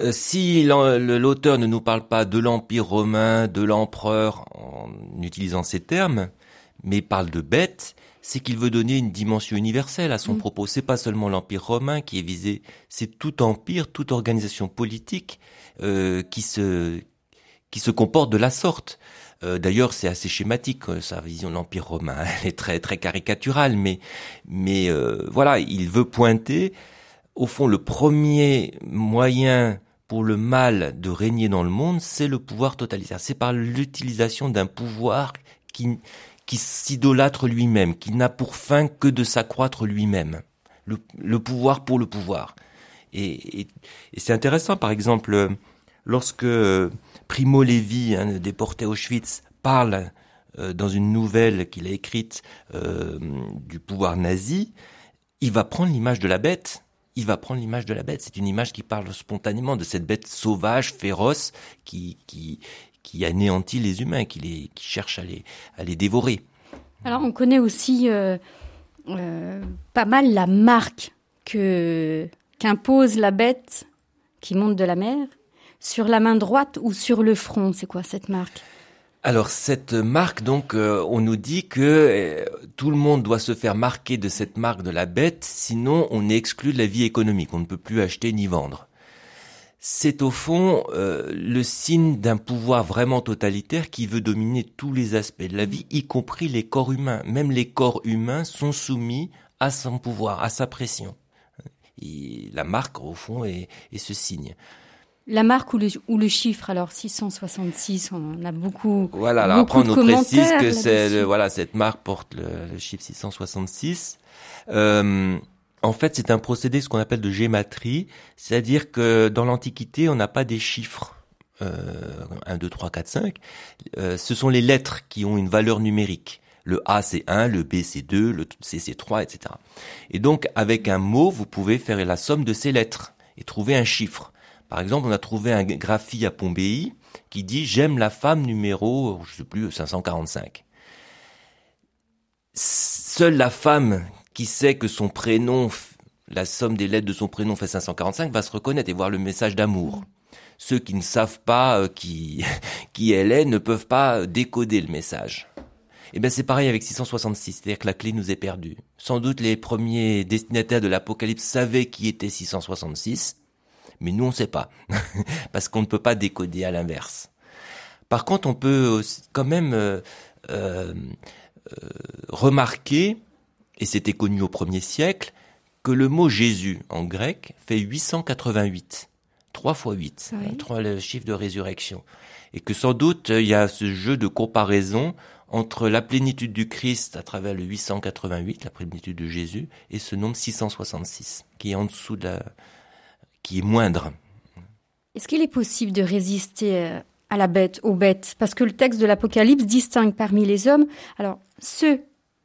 Euh, si l'auteur ne nous parle pas de l'Empire romain, de l'empereur, en utilisant ces termes, mais parle de bête, c'est qu'il veut donner une dimension universelle à son mm. propos. C'est pas seulement l'Empire romain qui est visé, c'est tout empire, toute organisation politique euh, qui se qui se comporte de la sorte. Euh, d'ailleurs, c'est assez schématique euh, sa vision de l'Empire romain. [laughs] Elle est très très caricaturale, mais mais euh, voilà, il veut pointer au fond le premier moyen pour le mal de régner dans le monde, c'est le pouvoir totalitaire. C'est par l'utilisation d'un pouvoir qui qui s'idolâtre lui-même, qui n'a pour fin que de s'accroître lui-même. Le, pouvoir pour le pouvoir. Et, et, et c'est intéressant, par exemple, lorsque Primo Levi, hein, déporté à Auschwitz, parle euh, dans une nouvelle qu'il a écrite euh, du pouvoir nazi, il va prendre l'image de la bête. Il va prendre l'image de la bête. C'est une image qui parle spontanément de cette bête sauvage, féroce, qui, qui, qui anéantit les humains, qui, les, qui cherche à les, à les dévorer. Alors on connaît aussi euh, pas mal la marque que qu'impose la bête qui monte de la mer sur la main droite ou sur le front C'est quoi cette marque? Alors cette marque, donc, euh, on nous dit que euh, tout le monde doit se faire marquer de cette marque de la bête, sinon on est exclu de la vie économique, on ne peut plus acheter ni vendre. C'est au fond euh, le signe d'un pouvoir vraiment totalitaire qui veut dominer tous les aspects de la vie, y compris les corps humains. Même les corps humains sont soumis à son pouvoir, à sa pression. La marque, au fond, est ce signe. La marque ou le, ou le, chiffre, alors 666, on a beaucoup. Voilà, alors après on nous précise que c'est voilà cette marque porte le, chiffre 666. Euh, en fait, c'est un procédé ce qu'on appelle de gématrie, c'est-à-dire que dans l'Antiquité, on n'a pas des chiffres. Euh, 1, 2, 3, 4, 5. Euh, ce sont les lettres qui ont une valeur numérique. Le A c'est 1, le B c'est 2, le C c'est 3, etc. Et donc avec un mot, vous pouvez faire la somme de ces lettres et trouver un chiffre. Par exemple, on a trouvé un graphie à Pompéi qui dit j'aime la femme numéro, je sais plus, 545. Seule la femme qui sait que son prénom, la somme des lettres de son prénom fait 545, va se reconnaître et voir le message d'amour. Ceux qui ne savent pas euh, qui, [laughs] qui elle est ne peuvent pas décoder le message. Et eh bien c'est pareil avec 666, c'est-à-dire que la clé nous est perdue. Sans doute les premiers destinataires de l'Apocalypse savaient qui était 666, mais nous on ne sait pas, [laughs] parce qu'on ne peut pas décoder à l'inverse. Par contre, on peut quand même euh, euh, euh, remarquer, et c'était connu au premier siècle, que le mot Jésus en grec fait 888. 3 fois 8, oui. le chiffre de résurrection. Et que sans doute il y a ce jeu de comparaison entre la plénitude du Christ à travers le 888, la plénitude de Jésus, et ce nombre 666, qui est en dessous de la, qui est moindre. Est-ce qu'il est possible de résister euh, à la bête, aux bêtes? Parce que le texte de l'Apocalypse distingue parmi les hommes, alors ceux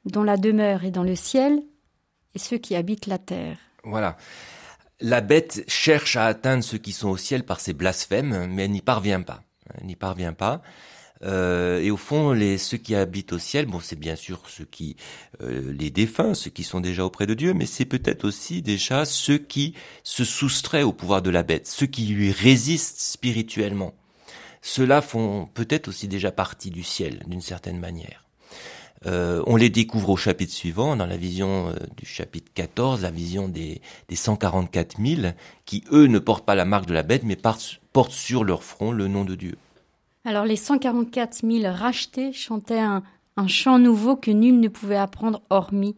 dont la demeure est dans le ciel et ceux qui habitent la terre. Voilà. La bête cherche à atteindre ceux qui sont au ciel par ses blasphèmes, mais elle n'y parvient pas. Elle n'y parvient pas. Euh, et au fond, les, ceux qui habitent au ciel, bon, c'est bien sûr ceux qui, euh, les défunts, ceux qui sont déjà auprès de Dieu, mais c'est peut-être aussi déjà ceux qui se soustraient au pouvoir de la bête, ceux qui lui résistent spirituellement. Ceux-là font peut-être aussi déjà partie du ciel, d'une certaine manière. Euh, on les découvre au chapitre suivant, dans la vision du chapitre 14, la vision des, des 144 000, qui eux ne portent pas la marque de la bête, mais portent sur leur front le nom de Dieu. Alors les 144 000 rachetés chantaient un, chant nouveau que nul ne pouvait apprendre hormis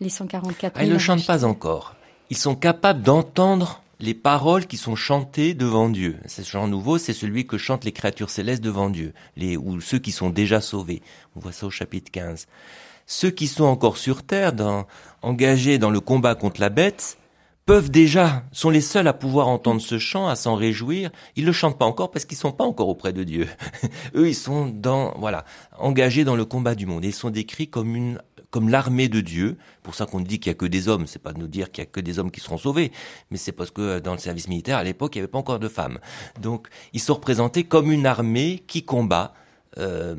les 144 000. Ah, ils ne chantent pas encore. Ils sont capables d'entendre les paroles qui sont chantées devant Dieu. Ce chant nouveau, c'est celui que chantent les créatures célestes devant Dieu, les, ou ceux qui sont déjà sauvés. On voit ça au chapitre 15. Ceux qui sont encore sur terre, engagés dans le combat contre la bête, peuvent déjà, sont les seuls à pouvoir entendre ce chant, à s'en réjouir. Ils le chantent pas encore parce qu'ils sont pas encore auprès de Dieu. [laughs] Eux, ils sont dans, voilà, engagés dans le combat du monde. ils sont décrits comme une, comme l'armée de Dieu. Pour ça qu'on dit qu'il y a que des hommes. C'est pas de nous dire qu'il y a que des hommes qui seront sauvés. Mais c'est parce que euh, dans le service militaire, à l'époque, il n'y avait pas encore de femmes. Donc, ils sont représentés comme une armée qui combat euh,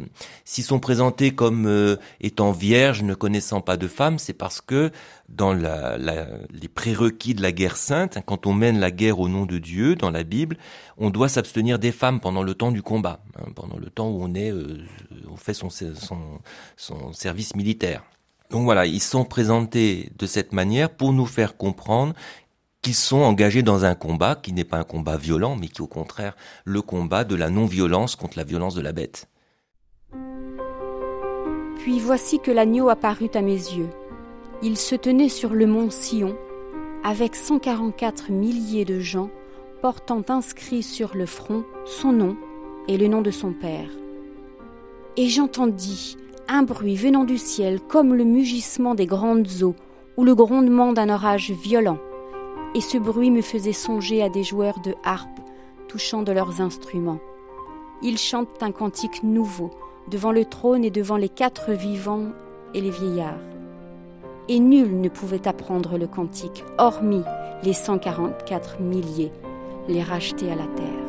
s'ils sont présentés comme euh, étant vierges, ne connaissant pas de femmes, c'est parce que dans la, les prérequis de la guerre sainte, hein, quand on mène la guerre au nom de Dieu dans la Bible, on doit s'abstenir des femmes pendant le temps du combat, hein, pendant le temps où on est, euh, on fait son, son, son service militaire. Donc voilà, ils sont présentés de cette manière pour nous faire comprendre qu'ils sont engagés dans un combat qui n'est pas un combat violent, mais qui au contraire le combat de la non-violence contre la violence de la bête. Puis voici que l'agneau apparut à mes yeux. Il se tenait sur le mont Sion, avec 144 milliers de gens portant inscrit sur le front son nom et le nom de son père. Et j'entendis un bruit venant du ciel comme le mugissement des grandes eaux ou le grondement d'un orage violent. Et ce bruit me faisait songer à des joueurs de harpe touchant de leurs instruments. Ils chantent un cantique nouveau devant le trône et devant les quatre vivants et les vieillards. Et nul ne pouvait apprendre le cantique, hormis les 144 milliers, les rachetés à la terre.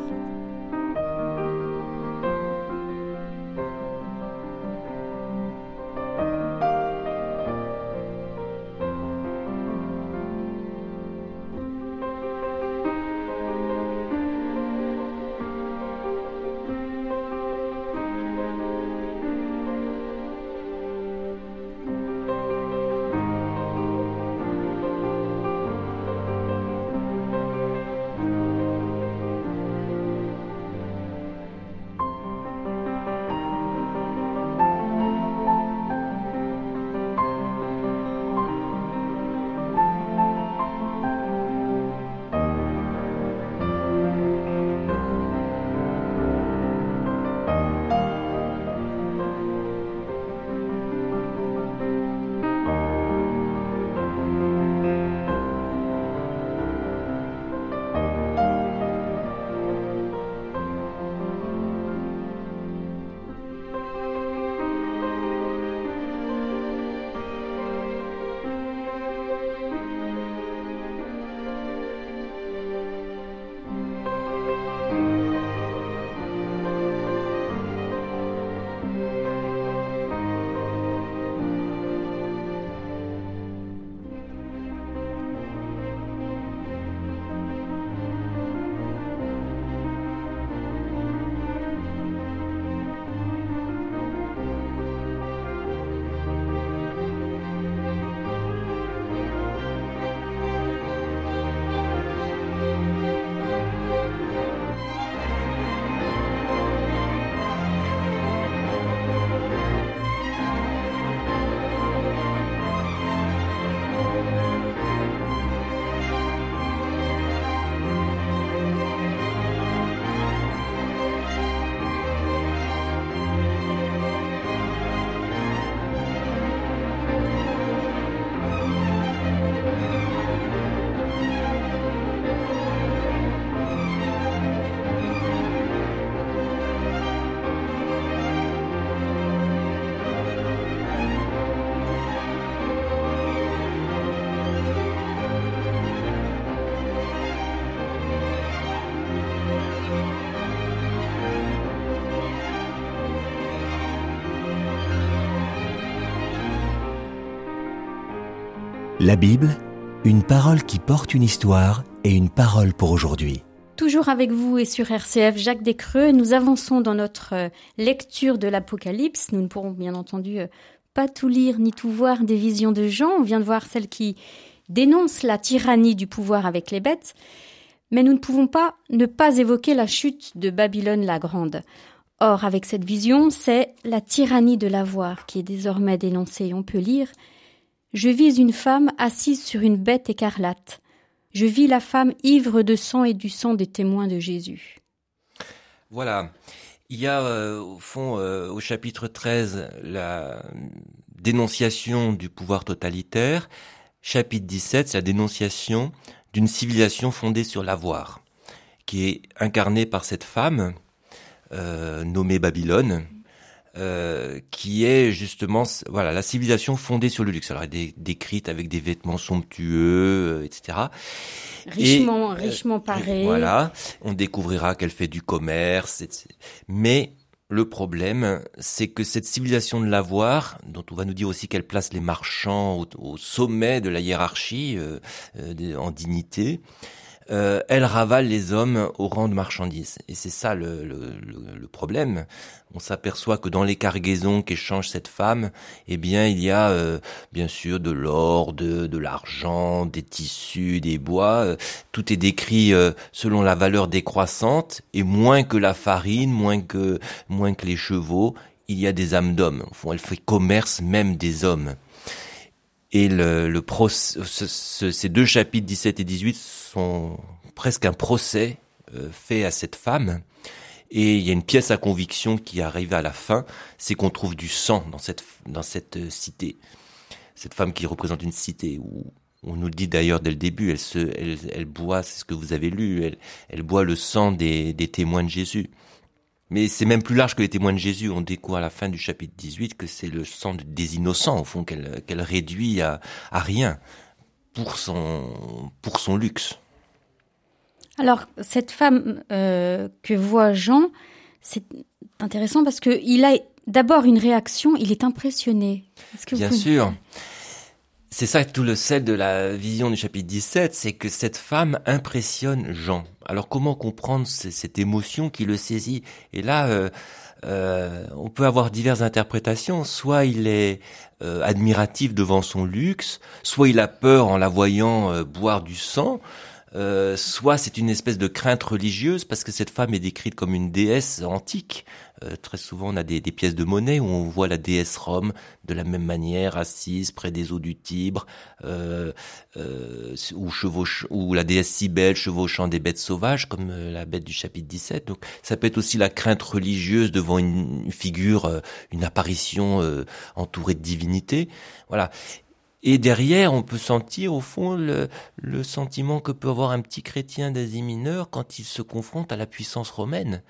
La Bible, une parole qui porte une histoire et une parole pour aujourd'hui. Toujours avec vous et sur RCF Jacques Descreux, nous avançons dans notre euh, lecture de l'Apocalypse. Nous ne pourrons bien entendu euh, pas tout lire ni tout voir des visions de Jean. On vient de voir celle qui dénonce la tyrannie du pouvoir avec les bêtes. Mais nous ne pouvons pas ne pas évoquer la chute de Babylone la Grande. Or, avec cette vision, c'est la tyrannie de l'avoir qui est désormais dénoncée. On peut lire Je vis une femme assise sur une bête écarlate. Je vis la femme ivre de sang et du sang des témoins de Jésus. Voilà. Il y a euh, au fond euh, au chapitre 13 la dénonciation du pouvoir totalitaire. Chapitre 17, c'est la dénonciation d'une civilisation fondée sur l'avoir, qui est incarnée par cette femme euh, nommée Babylone, euh, qui est justement voilà la civilisation fondée sur le luxe. Alors elle est décrite avec des vêtements somptueux, euh, etc. Richement, richement parés. Voilà, on découvrira qu'elle fait du commerce, etc. mais le problème, c'est que cette civilisation de l'avoir, dont on va nous dire aussi qu'elle place les marchands au, sommet de la hiérarchie en dignité, euh, elle ravale les hommes au rang de marchandises. Et c'est ça le, le, problème. On s'aperçoit que dans les cargaisons qu'échange cette femme, eh bien, il y a euh, bien sûr de l'or, de, de l'argent, des tissus, des bois. Euh, tout est décrit selon la valeur décroissante. Et moins que la farine, moins que moins que les chevaux, il y a des âmes d'hommes. Elle fait commerce même des hommes. Et le, le ces deux chapitres 17 et 18 sont presque un procès euh, fait à cette femme. Et il y a une pièce à conviction qui arrive à la fin, c'est qu'on trouve du sang dans cette, dans cette euh, cité. Cette femme qui représente une cité où on nous dit d'ailleurs dès le début, elle, se, elle, elle boit, c'est ce que vous avez lu, elle, elle boit le sang des, des témoins de Jésus. Mais c'est même plus large que les témoins de Jésus. On découvre à la fin du chapitre 18 que c'est le sang des innocents, au fond, qu'elle réduit à, à rien pour son, pour son luxe. Alors, cette femme euh, que voit Jean, c'est intéressant parce qu'il a d'abord une réaction, il est impressionné. Est que Bien sûr. C'est ça tout le sel de la vision du chapitre 17, c'est que cette femme impressionne Jean. Alors comment comprendre cette émotion qui le saisit? Et là, euh, euh, on peut avoir diverses interprétations. Soit il est euh, admiratif devant son luxe, soit il a peur en la voyant boire du sang, euh, soit c'est une espèce de crainte religieuse parce que cette femme est décrite comme une déesse antique. Euh, très souvent, on a des, pièces de monnaie où on voit la déesse Rome de la même manière assise près des eaux du Tibre, euh, ou, ou la déesse Cybèle chevauchant des bêtes sauvages comme la bête du chapitre 17. Donc, ça peut être aussi la crainte religieuse devant une figure, une apparition entourée de divinité. Voilà. Et derrière, on peut sentir au fond le, le sentiment que peut avoir un petit chrétien d'Asie mineure quand il se confronte à la puissance romaine.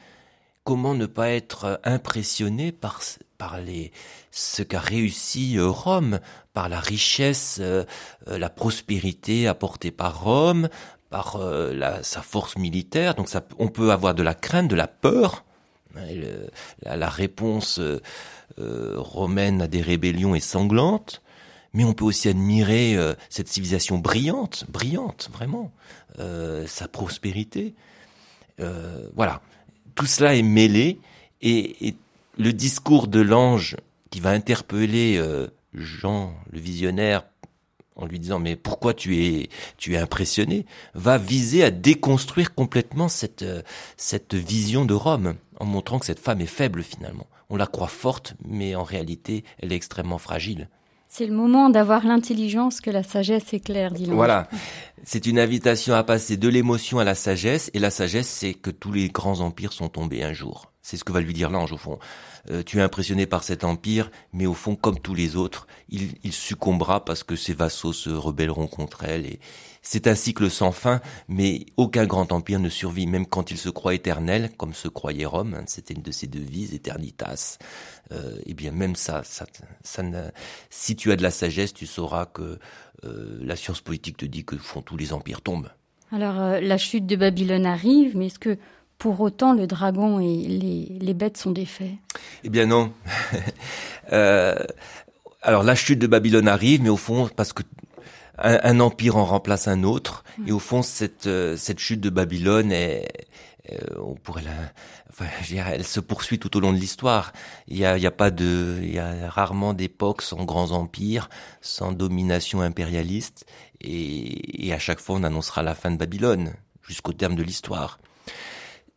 Comment ne pas être impressionné par, par les, ce qu'a réussi euh, Rome, par la richesse, euh, euh, la prospérité apportée par Rome, par sa force militaire. Donc on peut avoir de la crainte, de la peur. La, réponse romaine à des rébellions est sanglante mais on peut aussi admirer euh, cette civilisation brillante, brillante, vraiment, euh, sa prospérité. Euh, voilà, tout cela est mêlé et, le discours de l'ange qui va interpeller Jean, le visionnaire, en lui disant mais pourquoi tu es tu es impressionné, va viser à déconstruire complètement cette cette vision de Rome en montrant que cette femme est faible finalement. On la croit forte, mais en réalité, elle est extrêmement fragile. C'est le moment d'avoir l'intelligence que la sagesse éclaire, dit Voilà. C'est une invitation à passer de l'émotion à la sagesse. Et la sagesse, c'est que tous les grands empires sont tombés un jour. C'est ce que va lui dire l'ange, au fond. Euh, tu es impressionné par cet empire, mais au fond, comme tous les autres, il, il succombera parce que ses vassaux se rebelleront contre elle. Et c'est un cycle sans fin, mais aucun grand empire ne survit, même quand il se croit éternel, comme se croyait Rome. Hein, C'était une de ses devises, Eternitas. Euh, eh bien, même ça, ça, ça si tu as de la sagesse, tu sauras que euh, la science politique te dit que font tous les empires tombent. Alors, euh, la chute de Babylone arrive, mais est-ce que pour autant, le dragon et les, les bêtes sont défaits Eh bien non. [laughs] euh, alors la chute de Babylone arrive, mais au fond, parce que un, empire en remplace un autre. Et au fond, cette, euh, cette chute de Babylone est, euh, on pourrait la, enfin, elle se poursuit tout au long de l'histoire. Il y a, il y a pas de, il y a rarement d'époques sans grands empires, sans domination impérialiste, et, et à chaque fois on annoncera la fin de Babylone jusqu'au terme de l'histoire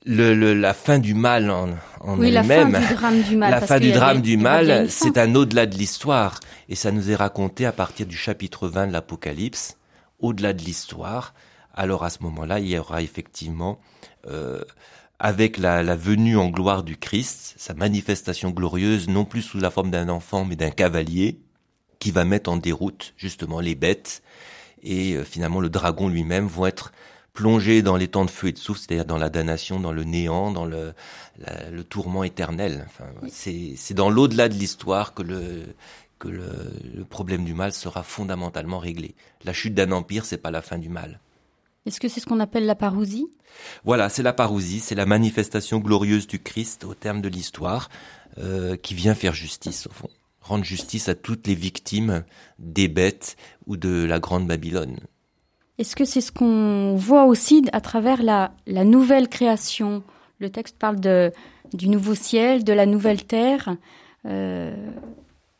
le, la fin du mal en, en oui, elle-même. La fin du drame du mal. La fin du drame du mal, c'est un au-delà de l'histoire. Et ça nous est raconté à partir du chapitre 20 de l'Apocalypse, au-delà de l'histoire. Alors à ce moment-là, il y aura effectivement, euh, avec la, la, venue en gloire du Christ, sa manifestation glorieuse, non plus sous la forme d'un enfant, mais d'un cavalier, qui va mettre en déroute justement les bêtes. Et euh, finalement, le dragon lui-même vont être plongé dans les temps de feu et de souffle, c'est-à-dire dans la damnation, dans le néant, dans le, le tourment éternel. Enfin, c'est dans l'au-delà de l'histoire que le que le, le, problème du mal sera fondamentalement réglé. La chute d'un empire, c'est pas la fin du mal. Est-ce que c'est ce qu'on appelle la parousie? Voilà, c'est la parousie, c'est la manifestation glorieuse du Christ au terme de l'histoire, euh, qui vient faire justice au fond, rendre justice à toutes les victimes des bêtes ou de la grande Babylone. Est-ce que c'est ce qu'on voit aussi à travers la, nouvelle création? Le texte parle du nouveau ciel, de la nouvelle terre. Euh,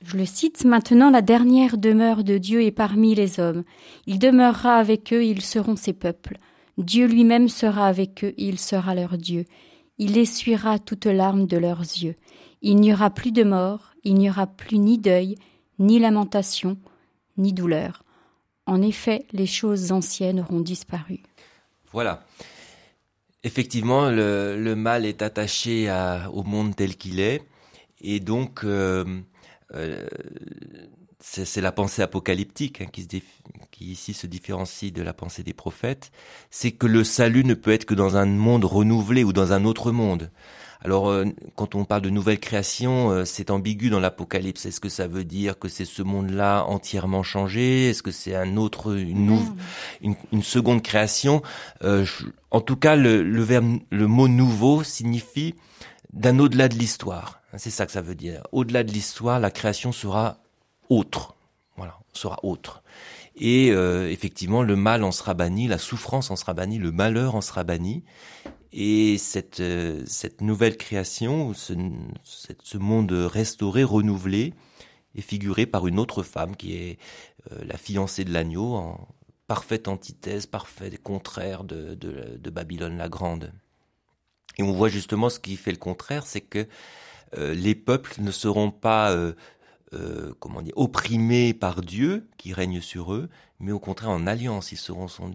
je le cite, Maintenant la dernière demeure de Dieu est parmi les hommes. Il demeurera avec eux, ils seront ses peuples. Dieu lui-même sera avec eux, il sera leur Dieu. Il essuiera toute larme de leurs yeux. Il n'y aura plus de mort, il n'y aura plus ni deuil, ni lamentation, ni douleur. En effet, les choses anciennes auront disparu. Voilà. Effectivement, le, mal est attaché au monde tel qu'il est, et donc euh, euh, c'est la pensée apocalyptique hein, qui, qui, ici se différencie de la pensée des prophètes, c'est que le salut ne peut être que dans un monde renouvelé ou dans un autre monde. Alors, euh, quand on parle de nouvelle création, euh, c'est ambigu dans l'Apocalypse. Est-ce que ça veut dire que c'est ce monde-là entièrement changé? Est-ce que c'est un autre, une, une, seconde création? Euh, En tout cas, le, le, verbe, le mot nouveau signifie d'un au-delà de l'histoire. C'est ça que ça veut dire. Au-delà de l'histoire, la création sera autre. Voilà, sera autre. Et effectivement, le mal en sera banni, la souffrance en sera bannie, le malheur en sera banni. Et cette, euh, cette nouvelle création, ce, ce monde restauré, renouvelé, est figuré par une autre femme qui est euh, la fiancée de l'agneau, en parfaite antithèse, parfait contraire de, Babylone la Grande. Et on voit justement ce qui fait le contraire, c'est que euh, les peuples ne seront pas euh, comment dire, opprimés par Dieu qui règne sur eux, mais au contraire en alliance, ils seront son,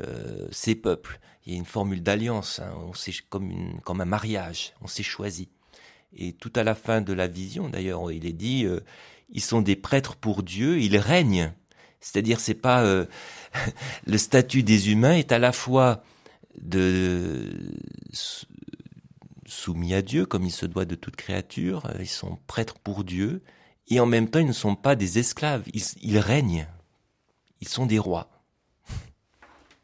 euh, ses peuples. Il y a une formule d'alliance, hein, on s'est comme, un mariage, on s'est choisi. Et tout à la fin de la vision, d'ailleurs, il est dit, euh, ils sont des prêtres pour Dieu, ils règnent. C'est-à-dire, c'est pas euh, [laughs] le statut des humains est à la fois de soumis à Dieu, comme il se doit de toute créature. Ils sont prêtres pour Dieu, et en même temps ils ne sont pas des esclaves, ils, règnent, ils sont des rois.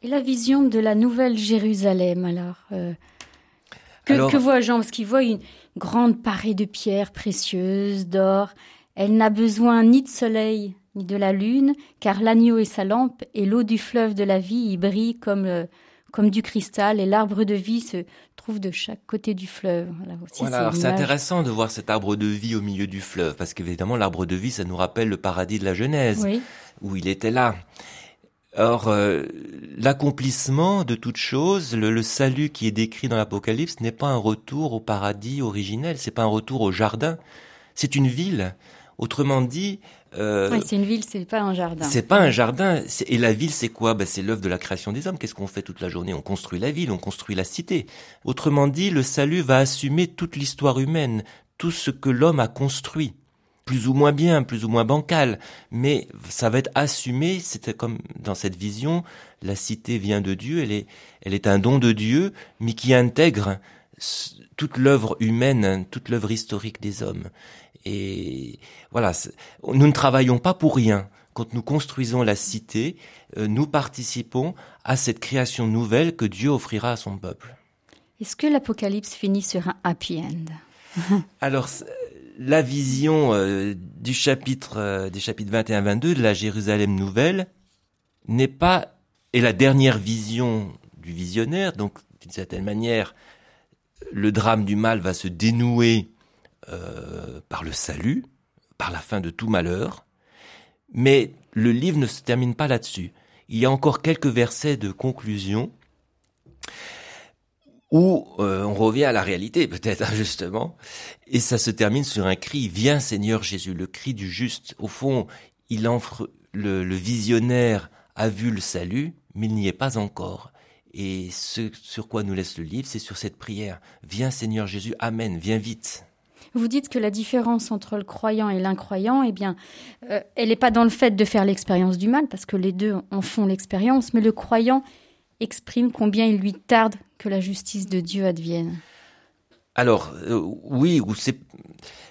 Et la vision de la nouvelle Jérusalem alors euh, Que, que voit Jean? Parce qu'il voit une grande parée de pierres précieuses, d'or. Elle n'a besoin ni de soleil ni de la lune, car l'agneau est sa lampe, et l'eau du fleuve de la vie y brille comme, euh, comme du cristal, et l'arbre de vie se trouve de chaque côté du fleuve. Voilà, c'est intéressant de voir cet arbre de vie au milieu du fleuve, parce qu'évidemment, l'arbre de vie, ça nous rappelle le paradis de la Genèse, où il était là. Or, euh, l'accomplissement de toute chose, le, salut qui est décrit dans l'Apocalypse, n'est pas un retour au paradis originel, c'est pas un retour au jardin, c'est une ville. Autrement dit, euh, c'est une ville, c'est pas un jardin. C'est pas un jardin. Et la ville, c'est quoi? Ben, C'est l'œuvre de la création des hommes. Qu'est-ce qu'on fait toute la journée? On construit la ville, on construit la cité. Autrement dit, le salut va assumer toute l'histoire humaine, tout ce que l'homme a construit. Plus ou moins bien, plus ou moins bancal, mais ça va être assumé. C'était comme dans cette vision, la cité vient de Dieu, elle est, elle est un don de Dieu, mais qui intègre toute l'œuvre humaine, toute l'œuvre historique des hommes. Et voilà, nous ne travaillons pas pour rien. Quand nous construisons la cité, euh, nous participons à cette création nouvelle que Dieu offrira à son peuple. Est-ce que l'Apocalypse finit sur un happy end? [laughs] Alors, la vision euh, du chapitre, euh, des chapitres 21-22 de la Jérusalem nouvelle n'est pas est la dernière vision du visionnaire. Donc, d'une certaine manière, le drame du mal va se dénouer euh, par le salut, par la fin de tout malheur. Mais le livre ne se termine pas là-dessus. Il y a encore quelques versets de conclusion où euh, on revient à la réalité, peut-être injustement, et ça se termine sur un cri Viens Seigneur Jésus, le cri du juste. Au fond, il offre le, le visionnaire a vu le salut, mais il n'y est pas encore. Et ce sur quoi nous laisse le livre, c'est sur cette prière. Viens Seigneur Jésus, Amen, viens vite. Vous dites que la différence entre le croyant et l'incroyant, eh bien, euh, elle n'est pas dans le fait de faire l'expérience du mal, parce que les deux en font l'expérience, mais le croyant exprime combien il lui tarde que la justice de Dieu advienne. Alors, euh, oui,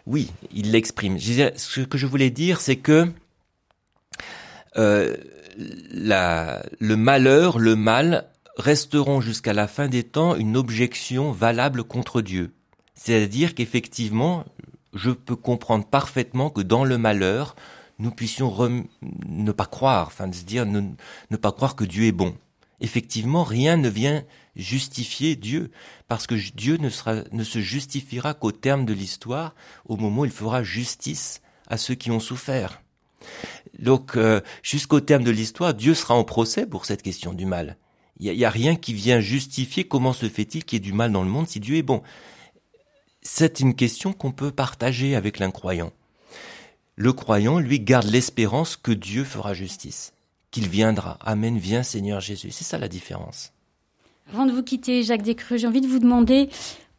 oui, il l'exprime. Ce que je voulais dire, c'est que euh, le malheur, le mal resteront jusqu'à la fin des temps une objection valable contre Dieu. C'est-à-dire qu'effectivement, je peux comprendre parfaitement que dans le malheur, nous puissions ne pas croire, enfin de se dire ne pas croire que Dieu est bon. Effectivement, rien ne vient justifier Dieu, parce que Dieu ne, se justifiera qu'au terme de l'histoire, au moment où il fera justice à ceux qui ont souffert. Donc, euh, jusqu'au terme de l'histoire, Dieu sera en procès pour cette question du mal. Il n'y a, a, rien qui vient justifier comment se fait-il qu'il y ait du mal dans le monde si Dieu est bon. C'est une question qu'on peut partager avec l'incroyant. Le croyant, lui, garde l'espérance que Dieu fera justice, qu'il viendra. Amen, viens Seigneur Jésus. C'est ça la différence. Avant de vous quitter, Jacques Descreux, j'ai envie de vous demander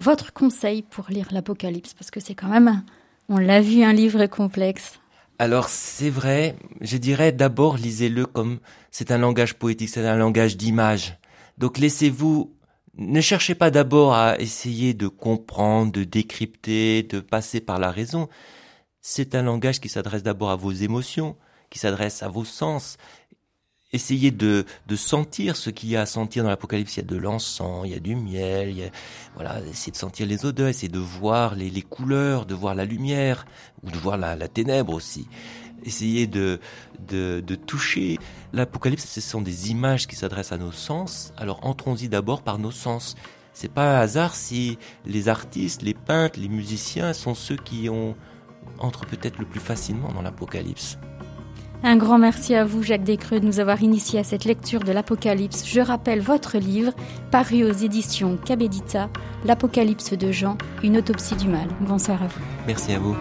votre conseil pour lire l'Apocalypse, parce que c'est quand même, on l'a vu, un livre complexe. Alors c'est vrai, je dirais d'abord lisez-le comme c'est un langage poétique, c'est un langage d'image. Donc laissez-vous, ne cherchez pas d'abord à essayer de comprendre, de décrypter, de passer par la raison. C'est un langage qui s'adresse d'abord à vos émotions, qui s'adresse à vos sens, essayez de, de sentir ce qu'il y a à sentir dans l'Apocalypse. Il y a de l'encens, il y a du miel, il y a, voilà, essayez de sentir les odeurs, essayez de voir les, les couleurs, de voir la lumière, ou de voir la, la ténèbre aussi. Essayez de, de, de toucher. L'Apocalypse, ce sont des images qui s'adressent à nos sens. Alors entrons-y d'abord par nos sens. C'est pas un hasard si les artistes, les peintres, les musiciens sont ceux qui ont entrent peut-être le plus facilement dans l'Apocalypse. Un grand merci à vous, Jacques Descreux, de nous avoir initiés à cette lecture de l'Apocalypse. Je rappelle votre livre, paru aux éditions Cabedita, L'Apocalypse de Jean, une autopsie du mal. Bonsoir à vous. Merci à vous.